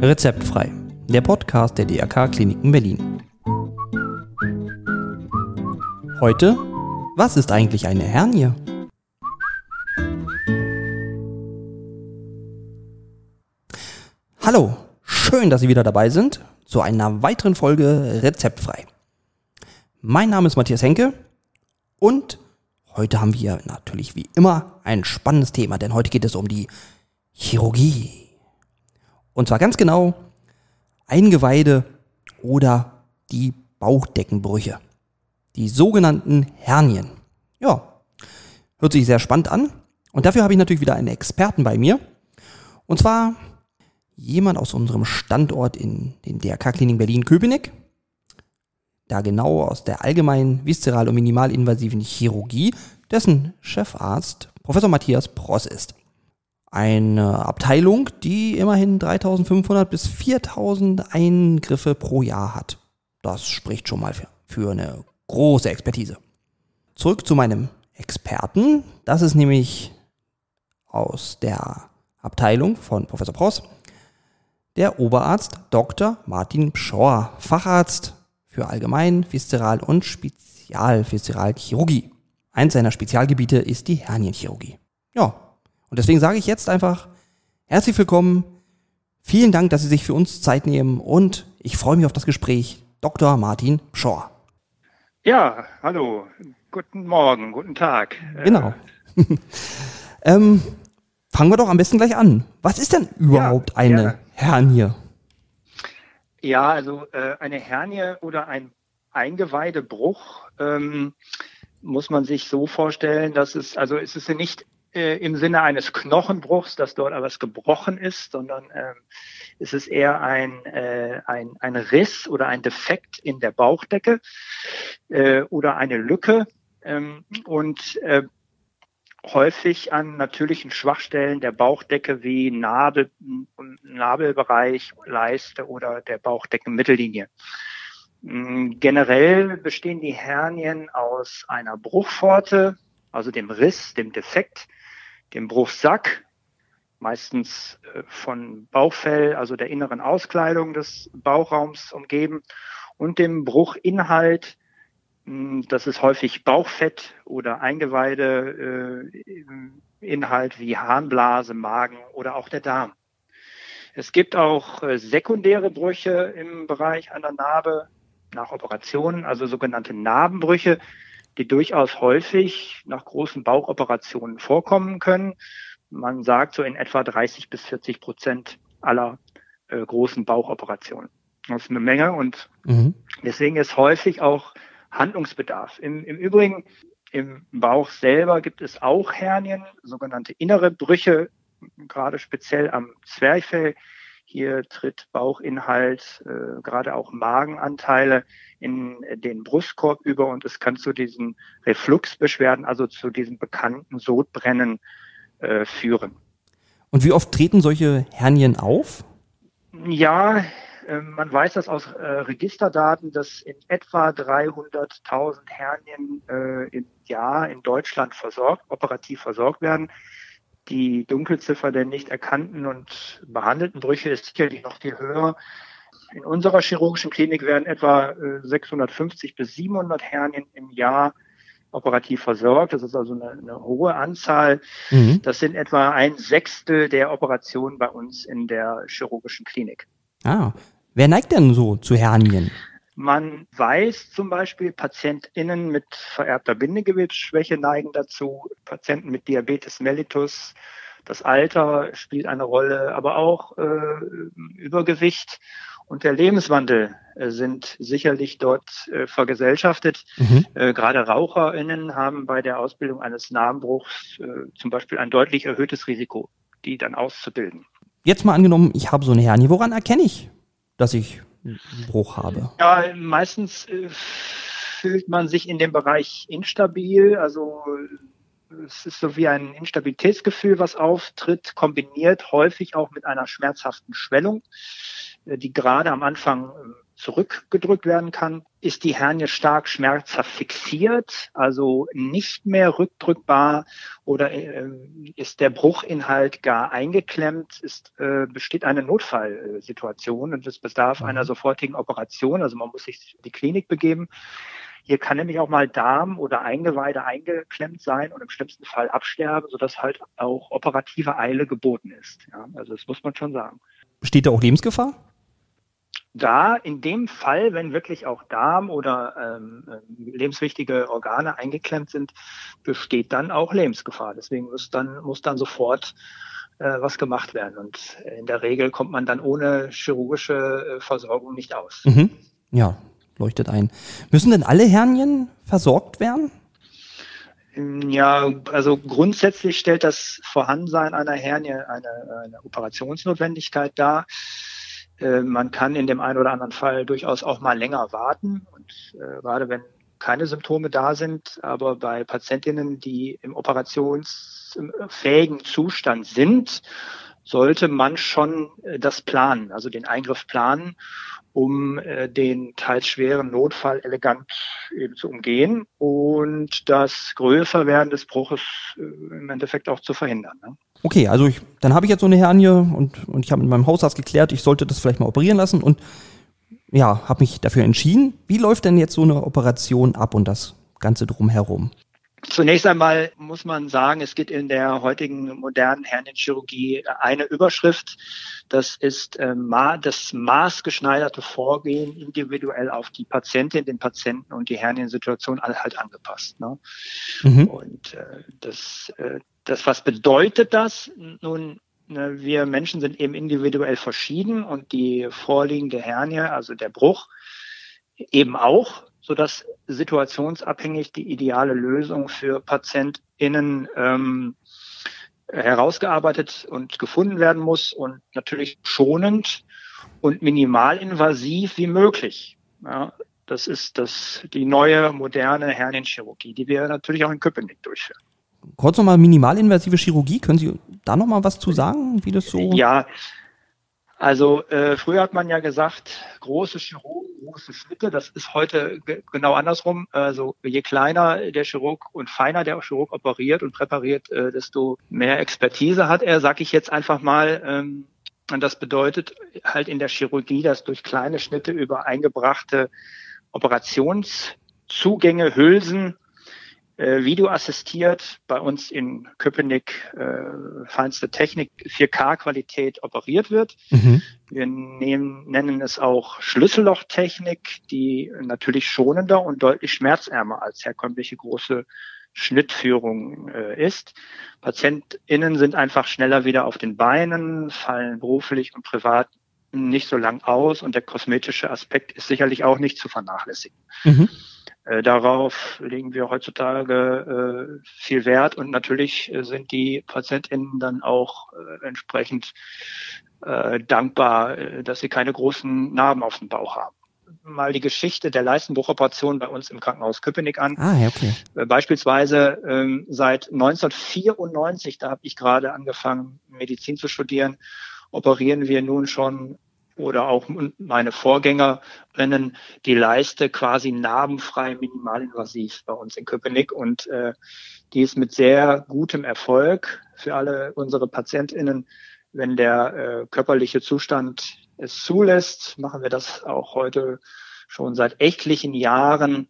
Rezeptfrei, der Podcast der DRK Kliniken Berlin. Heute, was ist eigentlich eine Hernie? Hallo, schön, dass Sie wieder dabei sind zu einer weiteren Folge Rezeptfrei. Mein Name ist Matthias Henke und heute haben wir natürlich wie immer ein spannendes Thema, denn heute geht es um die Chirurgie. Und zwar ganz genau Eingeweide oder die Bauchdeckenbrüche. Die sogenannten Hernien. Ja, hört sich sehr spannend an. Und dafür habe ich natürlich wieder einen Experten bei mir. Und zwar jemand aus unserem Standort in den DRK-Kliniken Berlin-Köpenick. Da genau aus der allgemeinen viszeral- und minimalinvasiven Chirurgie, dessen Chefarzt Professor Matthias Pross ist eine Abteilung, die immerhin 3500 bis 4000 Eingriffe pro Jahr hat. Das spricht schon mal für, eine große Expertise. Zurück zu meinem Experten. Das ist nämlich aus der Abteilung von Professor Pross der Oberarzt Dr. Martin Pschor, Facharzt für Allgemein, Viszeral- und Spezialviszeralchirurgie. Eins seiner Spezialgebiete ist die Hernienchirurgie. Ja, und deswegen sage ich jetzt einfach herzlich willkommen. Vielen Dank, dass Sie sich für uns Zeit nehmen und ich freue mich auf das Gespräch. Dr. Martin Pschor. Ja, hallo, guten Morgen, guten Tag. Genau. ähm, fangen wir doch am besten gleich an. Was ist denn überhaupt ja, eine gerne. Hernie? Ja, also äh, eine Hernie oder ein Eingeweidebruch ähm, muss man sich so vorstellen, dass es, also es ist nicht äh, im Sinne eines Knochenbruchs, dass dort etwas gebrochen ist, sondern ähm, es ist eher ein, äh, ein, ein Riss oder ein Defekt in der Bauchdecke äh, oder eine Lücke. Ähm, und äh, häufig an natürlichen Schwachstellen der Bauchdecke wie Nabel, Nabelbereich, Leiste oder der Bauchdeckenmittellinie. Mm, generell bestehen die Hernien aus einer Bruchpforte, also dem Riss, dem Defekt, dem Bruchsack, meistens äh, von Bauchfell, also der inneren Auskleidung des Bauchraums umgeben, und dem Bruchinhalt, das ist häufig Bauchfett oder Eingeweide, äh, wie Harnblase, Magen oder auch der Darm. Es gibt auch äh, sekundäre Brüche im Bereich einer Narbe nach Operationen, also sogenannte Narbenbrüche die durchaus häufig nach großen Bauchoperationen vorkommen können. Man sagt so in etwa 30 bis 40 Prozent aller äh, großen Bauchoperationen. Das ist eine Menge und mhm. deswegen ist häufig auch Handlungsbedarf. Im, Im Übrigen, im Bauch selber gibt es auch Hernien, sogenannte innere Brüche, gerade speziell am Zwerchfell. Hier tritt Bauchinhalt, äh, gerade auch Magenanteile in den Brustkorb über und es kann zu diesen Refluxbeschwerden, also zu diesem bekannten Sodbrennen äh, führen. Und wie oft treten solche Hernien auf? Ja, man weiß das aus äh, Registerdaten, dass in etwa 300.000 Hernien äh, im Jahr in Deutschland versorgt, operativ versorgt werden. Die Dunkelziffer der nicht erkannten und behandelten Brüche ist sicherlich noch viel höher. In unserer chirurgischen Klinik werden etwa 650 äh, bis 700 Hernien im Jahr operativ versorgt. Das ist also eine, eine hohe Anzahl. Mhm. Das sind etwa ein Sechstel der Operationen bei uns in der chirurgischen Klinik. Ah, wer neigt denn so zu Hernien? Man weiß zum Beispiel, PatientInnen mit vererbter Bindegewebsschwäche neigen dazu, Patienten mit Diabetes mellitus, das Alter spielt eine Rolle, aber auch äh, Übergewicht und der Lebenswandel äh, sind sicherlich dort äh, vergesellschaftet. Mhm. Äh, gerade RaucherInnen haben bei der Ausbildung eines Namenbruchs äh, zum Beispiel ein deutlich erhöhtes Risiko, die dann auszubilden. Jetzt mal angenommen, ich habe so eine Hernie. Woran erkenne ich, dass ich einen Bruch habe? Ja, meistens äh, fühlt man sich in dem Bereich instabil, also es ist so wie ein Instabilitätsgefühl, was auftritt, kombiniert häufig auch mit einer schmerzhaften Schwellung. Äh, die gerade am Anfang äh, zurückgedrückt werden kann. Ist die Hernie stark schmerzhaft fixiert, also nicht mehr rückdrückbar oder äh, ist der Bruchinhalt gar eingeklemmt, ist, äh, besteht eine Notfallsituation und es bedarf mhm. einer sofortigen Operation, also man muss sich in die Klinik begeben. Hier kann nämlich auch mal Darm oder Eingeweide eingeklemmt sein und im schlimmsten Fall absterben, sodass halt auch operative Eile geboten ist. Ja, also das muss man schon sagen. Besteht da auch Lebensgefahr? Da in dem Fall, wenn wirklich auch Darm oder ähm, lebenswichtige Organe eingeklemmt sind, besteht dann auch Lebensgefahr. Deswegen muss dann, muss dann sofort äh, was gemacht werden. Und in der Regel kommt man dann ohne chirurgische äh, Versorgung nicht aus. Mhm. Ja, leuchtet ein. Müssen denn alle Hernien versorgt werden? Ja, also grundsätzlich stellt das Vorhandensein einer Hernie eine, eine Operationsnotwendigkeit dar. Äh, man kann in dem einen oder anderen Fall durchaus auch mal länger warten. Und äh, gerade wenn keine Symptome da sind, aber bei Patientinnen, die im operationsfähigen Zustand sind, sollte man schon äh, das planen, also den Eingriff planen um äh, den teils schweren Notfall elegant eben zu umgehen und das Größerwerden des Bruches äh, im Endeffekt auch zu verhindern. Ne? Okay, also ich, dann habe ich jetzt so eine Hernie und, und ich habe mit meinem Hausarzt geklärt, ich sollte das vielleicht mal operieren lassen und ja, habe mich dafür entschieden. Wie läuft denn jetzt so eine Operation ab und das Ganze drumherum? Zunächst einmal muss man sagen, es gibt in der heutigen modernen Hernienchirurgie eine Überschrift. Das ist äh, das maßgeschneiderte Vorgehen individuell auf die Patientin, den Patienten und die Herniensituation halt angepasst. Ne? Mhm. Und äh, das, äh, das, was bedeutet das? Nun, ne, wir Menschen sind eben individuell verschieden und die vorliegende Hernie, also der Bruch, eben auch so dass situationsabhängig die ideale Lösung für PatientInnen ähm, herausgearbeitet und gefunden werden muss und natürlich schonend und minimalinvasiv wie möglich. Ja, das ist das, die neue moderne Hernienchirurgie, die wir natürlich auch in Köpenick durchführen. Kurz nochmal minimalinvasive Chirurgie, können Sie da nochmal was zu sagen, wie das so? Ja, also äh, früher hat man ja gesagt, große Chirurgen, große Schnitte. Das ist heute genau andersrum. Also je kleiner der Chirurg und feiner der Chirurg operiert und präpariert, äh, desto mehr Expertise hat er, sag ich jetzt einfach mal. Ähm, und das bedeutet halt in der Chirurgie, dass durch kleine Schnitte über eingebrachte Operationszugänge, Hülsen äh, videoassistiert bei uns in Köpenick äh, feinste Technik 4K-Qualität operiert wird. Mhm. Wir nehmen, nennen es auch Schlüssellochtechnik, die natürlich schonender und deutlich schmerzärmer als herkömmliche große Schnittführung äh, ist. PatientInnen sind einfach schneller wieder auf den Beinen, fallen beruflich und privat nicht so lang aus und der kosmetische Aspekt ist sicherlich auch nicht zu vernachlässigen. Mhm. Äh, darauf legen wir heutzutage äh, viel Wert und natürlich äh, sind die PatientInnen dann auch äh, entsprechend äh, dankbar, äh, dass sie keine großen Narben auf dem Bauch haben. Mal die Geschichte der Leistenbruchoperation bei uns im Krankenhaus Köpenick an. Ah, okay. Beispielsweise ähm, seit 1994, da habe ich gerade angefangen, Medizin zu studieren, operieren wir nun schon oder auch meine Vorgängerinnen die Leiste quasi narbenfrei minimalinvasiv bei uns in Köpenick. Und äh, die ist mit sehr gutem Erfolg für alle unsere PatientInnen. Wenn der äh, körperliche Zustand es zulässt, machen wir das auch heute schon seit etlichen Jahren.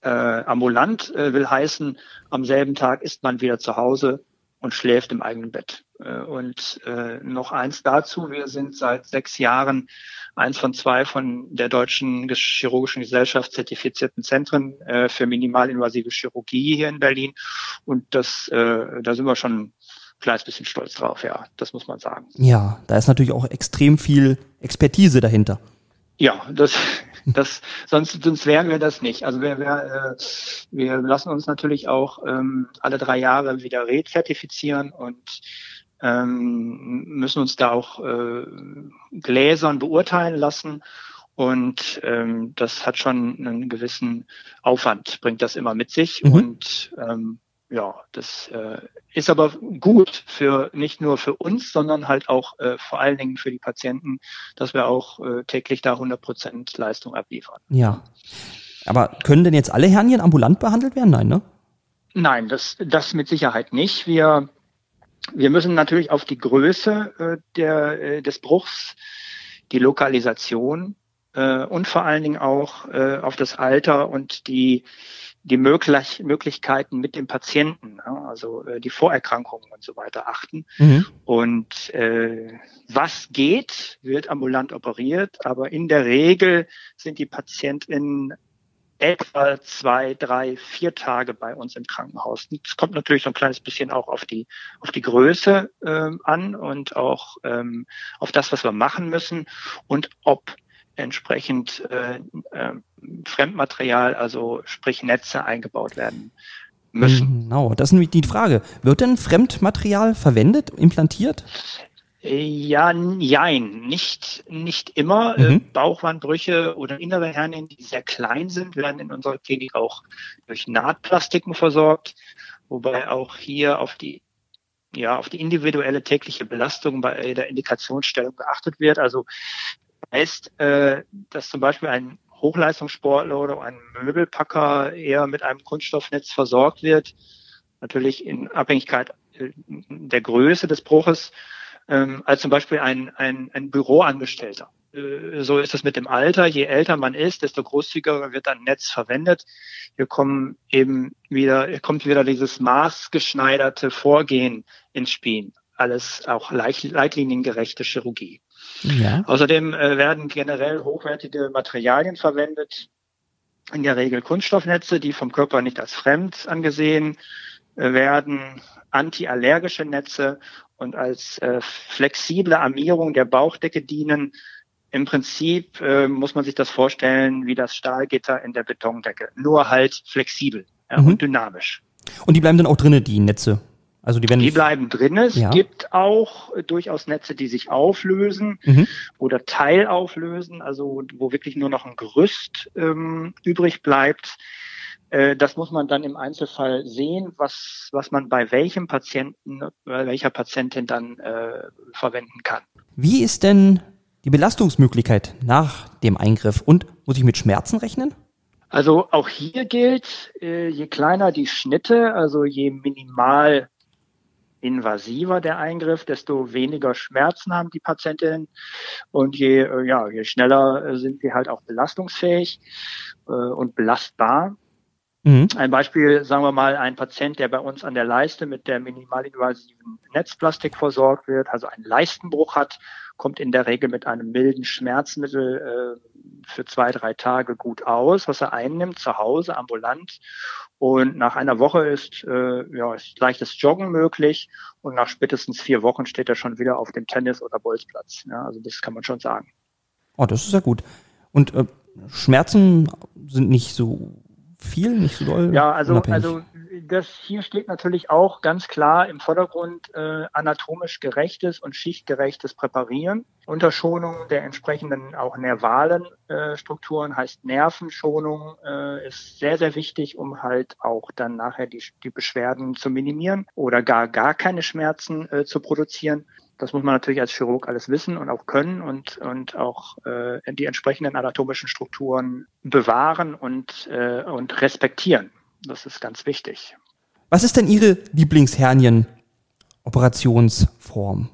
Äh, ambulant, äh, will heißen, am selben Tag ist man wieder zu Hause und schläft im eigenen Bett. Äh, und äh, noch eins dazu, wir sind seit sechs Jahren eins von zwei von der Deutschen Chirurgischen Gesellschaft zertifizierten Zentren äh, für minimalinvasive Chirurgie hier in Berlin. Und das, äh, da sind wir schon ein kleines bisschen stolz drauf, ja, das muss man sagen. Ja, da ist natürlich auch extrem viel Expertise dahinter. Ja, das, das, sonst, sonst wären wir das nicht. Also wir, wir, äh, wir lassen uns natürlich auch ähm, alle drei Jahre wieder rezertifizieren und ähm, müssen uns da auch äh, gläsern beurteilen lassen. Und ähm, das hat schon einen gewissen Aufwand, bringt das immer mit sich. Mhm. Und ähm, ja, das äh, ist aber gut für nicht nur für uns, sondern halt auch äh, vor allen Dingen für die Patienten, dass wir auch äh, täglich da 100 Prozent Leistung abliefern. Ja. Aber können denn jetzt alle Hernien ambulant behandelt werden? Nein, ne? Nein, das, das mit Sicherheit nicht. Wir, wir müssen natürlich auf die Größe äh, der, äh, des Bruchs, die Lokalisation äh, und vor allen Dingen auch äh, auf das Alter und die die möglich Möglichkeiten mit dem Patienten, also äh, die Vorerkrankungen und so weiter achten. Mhm. Und äh, was geht, wird ambulant operiert, aber in der Regel sind die PatientInnen etwa zwei, drei, vier Tage bei uns im Krankenhaus. Es kommt natürlich so ein kleines bisschen auch auf die auf die Größe ähm, an und auch ähm, auf das, was wir machen müssen und ob entsprechend äh, äh, Fremdmaterial, also sprich Netze eingebaut werden müssen. Genau, das ist nämlich die Frage. Wird denn Fremdmaterial verwendet, implantiert? Ja, jein, nicht, nicht immer. Mhm. Äh, Bauchwandbrüche oder innere Hernien, die sehr klein sind, werden in unserer Klinik auch durch Nahtplastiken versorgt, wobei auch hier auf die ja, auf die individuelle tägliche Belastung bei der Indikationsstellung geachtet wird. Also heißt, äh, dass zum Beispiel ein Hochleistungssportler oder ein Möbelpacker eher mit einem Kunststoffnetz versorgt wird, natürlich in Abhängigkeit äh, der Größe des Bruches, ähm, als zum Beispiel ein, ein, ein Büroangestellter. Äh, so ist es mit dem Alter. Je älter man ist, desto großzügiger wird ein Netz verwendet. Hier kommen eben wieder, hier kommt wieder dieses maßgeschneiderte Vorgehen ins Spiel. Alles auch leitliniengerechte Chirurgie. Ja. Außerdem äh, werden generell hochwertige Materialien verwendet, in der Regel Kunststoffnetze, die vom Körper nicht als fremd angesehen äh, werden, antiallergische Netze und als äh, flexible Armierung der Bauchdecke dienen. Im Prinzip äh, muss man sich das vorstellen wie das Stahlgitter in der Betondecke, nur halt flexibel ja, mhm. und dynamisch. Und die bleiben dann auch drinnen, die Netze? Also die, werden die bleiben drin. Es ja. gibt auch äh, durchaus Netze, die sich auflösen mhm. oder teilauflösen, also wo wirklich nur noch ein Gerüst ähm, übrig bleibt. Äh, das muss man dann im Einzelfall sehen, was, was man bei welchem Patienten, bei welcher Patientin dann äh, verwenden kann. Wie ist denn die Belastungsmöglichkeit nach dem Eingriff und muss ich mit Schmerzen rechnen? Also auch hier gilt, äh, je kleiner die Schnitte, also je minimal invasiver der Eingriff, desto weniger Schmerzen haben die Patientinnen und je, äh, ja, je schneller äh, sind sie halt auch belastungsfähig äh, und belastbar. Mhm. Ein Beispiel, sagen wir mal, ein Patient, der bei uns an der Leiste mit der minimalinvasiven Netzplastik versorgt wird, also einen Leistenbruch hat, kommt in der Regel mit einem milden Schmerzmittel äh, für zwei, drei Tage gut aus, was er einnimmt, zu Hause, ambulant. Und nach einer Woche ist, äh, ja, ist leichtes Joggen möglich und nach spätestens vier Wochen steht er schon wieder auf dem Tennis- oder Bolzplatz. Ja, also das kann man schon sagen. Oh, das ist ja gut. Und äh, Schmerzen sind nicht so viel, nicht so doll? Ja, also, also das hier steht natürlich auch ganz klar im Vordergrund äh, anatomisch gerechtes und schichtgerechtes Präparieren. Unterschonung der entsprechenden auch nervalen äh, Strukturen heißt Nervenschonung äh, ist sehr, sehr wichtig, um halt auch dann nachher die, die Beschwerden zu minimieren oder gar gar keine Schmerzen äh, zu produzieren. Das muss man natürlich als Chirurg alles wissen und auch können und, und auch äh, die entsprechenden anatomischen Strukturen bewahren und, äh, und respektieren. Das ist ganz wichtig. Was ist denn Ihre Lieblingshernien-Operationsform?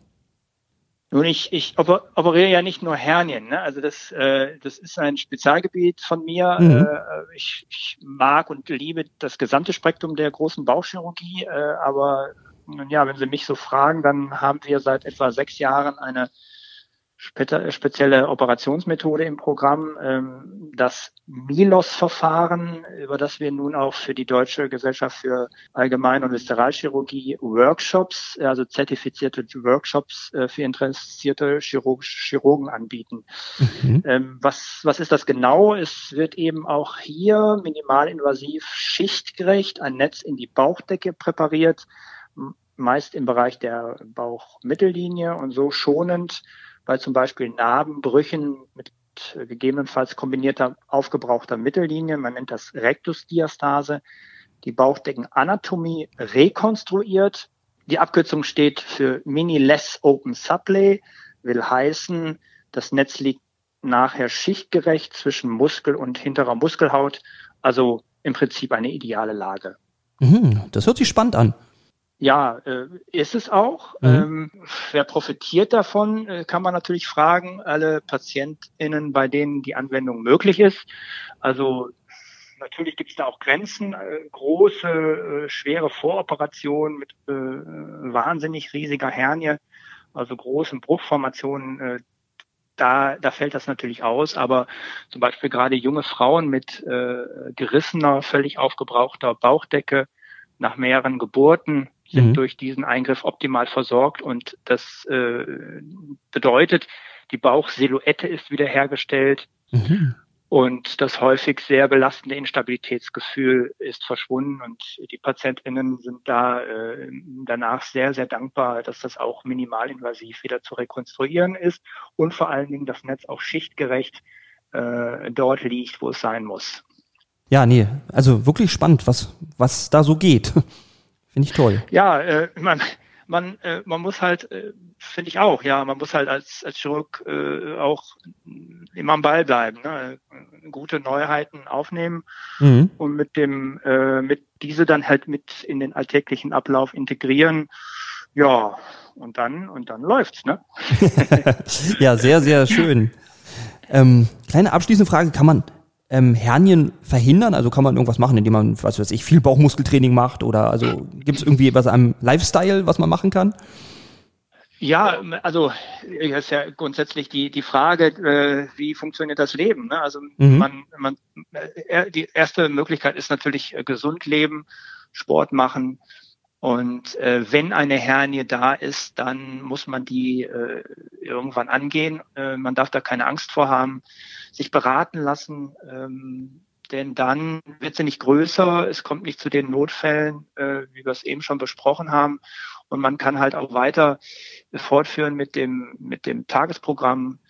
Nun, ich, ich operiere ja nicht nur Hernien. Ne? Also das, äh, das ist ein Spezialgebiet von mir. Mhm. Äh, ich, ich mag und liebe das gesamte Spektrum der großen Bauchchirurgie. Äh, aber ja, wenn Sie mich so fragen, dann haben wir seit etwa sechs Jahren eine spezielle Operationsmethode im Programm, ähm, das Milos-Verfahren, über das wir nun auch für die Deutsche Gesellschaft für Allgemein- und Viszeralchirurgie Workshops, also zertifizierte Workshops äh, für interessierte Chirurgen anbieten. Mhm. Ähm, was, was ist das genau? Es wird eben auch hier minimalinvasiv schichtgerecht ein Netz in die Bauchdecke präpariert, meist im Bereich der Bauchmittellinie und so schonend bei zum Beispiel Narbenbrüchen mit gegebenenfalls kombinierter aufgebrauchter Mittellinie, man nennt das Rektusdiastase, die Bauchdeckenanatomie rekonstruiert. Die Abkürzung steht für Mini Less Open Supply, will heißen, das Netz liegt nachher schichtgerecht zwischen Muskel und hinterer Muskelhaut, also im Prinzip eine ideale Lage. Mhm, das hört sich spannend an. Ja, äh, ist es auch. Mhm. Ähm, wer profitiert davon, äh, kann man natürlich fragen. Alle PatientInnen, bei denen die Anwendung möglich ist. Also natürlich gibt es da auch Grenzen. Äh, große, schwere Voroperationen mit wahnsinnig riesiger Hernie, also großen Bruchformationen, da, da fällt das natürlich aus, aber zum Beispiel gerade junge Frauen mit äh, gerissener, völlig aufgebrauchter Bauchdecke nach mehreren Geburten sind mhm. durch diesen Eingriff optimal versorgt und das äh, bedeutet, die Bauchsilhouette ist wiederhergestellt mhm. und das häufig sehr belastende Instabilitätsgefühl ist verschwunden und die PatientInnen sind da äh, danach sehr, sehr dankbar, dass das auch minimalinvasiv wieder zu rekonstruieren ist und vor allen Dingen das Netz auch schichtgerecht äh, dort liegt, wo es sein muss. Ja, nee, also wirklich spannend, was, was da so geht. Finde ich toll. Ja, äh, man, man, äh, man muss halt, äh, finde ich auch, ja, man muss halt als, als Chirurg äh, auch immer am Ball bleiben, ne? gute Neuheiten aufnehmen mhm. und mit dem, äh, mit diese dann halt mit in den alltäglichen Ablauf integrieren. Ja, und dann, und dann läuft's, ne? ja, sehr, sehr schön. Ähm, kleine abschließende Frage, kann man, ähm, Hernien verhindern? Also kann man irgendwas machen, indem man, was weiß ich, viel Bauchmuskeltraining macht? Oder also gibt es irgendwie was am Lifestyle, was man machen kann? Ja, also das ist ja grundsätzlich die, die Frage, äh, wie funktioniert das Leben? Ne? Also mhm. man, man, äh, die erste Möglichkeit ist natürlich äh, gesund leben, Sport machen. Und äh, wenn eine Hernie da ist, dann muss man die äh, irgendwann angehen. Äh, man darf da keine Angst vor haben sich beraten lassen, ähm, denn dann wird sie nicht größer, es kommt nicht zu den Notfällen, äh, wie wir es eben schon besprochen haben. Und man kann halt auch weiter fortführen mit dem, mit dem Tagesprogramm,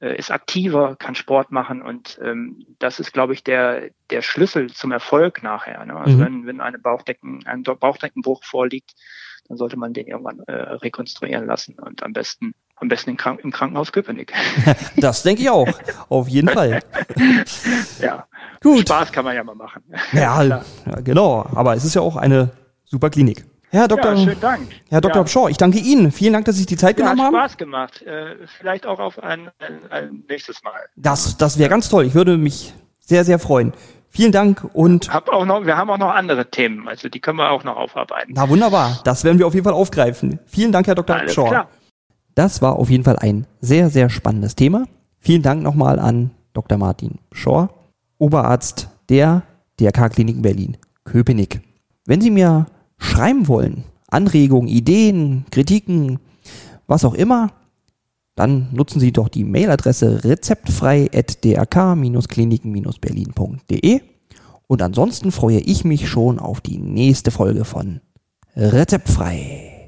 ist aktiver, kann Sport machen und ähm, das ist, glaube ich, der, der Schlüssel zum Erfolg nachher. Ne? Also mhm. wenn, wenn eine Bauchdecken, ein Bauchdeckenbruch vorliegt, dann sollte man den irgendwann äh, rekonstruieren lassen und am besten am besten im, Krank im Krankenhaus Köpenick. Das denke ich auch. Auf jeden Fall. ja. Gut. Spaß kann man ja mal machen. Ja, ja, genau. Aber es ist ja auch eine super Klinik. Herr Dr. Ja, schönen Dank. Herr Dr. Ja. Shaw, ich danke Ihnen. Vielen Dank, dass Sie sich die Zeit ja, genommen haben. Hat Spaß gemacht. Äh, vielleicht auch auf ein, ein, ein nächstes Mal. Das, das wäre ganz toll. Ich würde mich sehr, sehr freuen. Vielen Dank und Hab auch noch, wir haben auch noch andere Themen, also die können wir auch noch aufarbeiten. Na wunderbar, das werden wir auf jeden Fall aufgreifen. Vielen Dank, Herr Dr. Alles Shaw. Klar. Das war auf jeden Fall ein sehr, sehr spannendes Thema. Vielen Dank nochmal an Dr. Martin Schor, Oberarzt der DRK-Kliniken Berlin, Köpenick. Wenn Sie mir schreiben wollen, Anregungen, Ideen, Kritiken, was auch immer, dann nutzen Sie doch die Mailadresse rezeptfrei.drk-kliniken-berlin.de und ansonsten freue ich mich schon auf die nächste Folge von Rezeptfrei.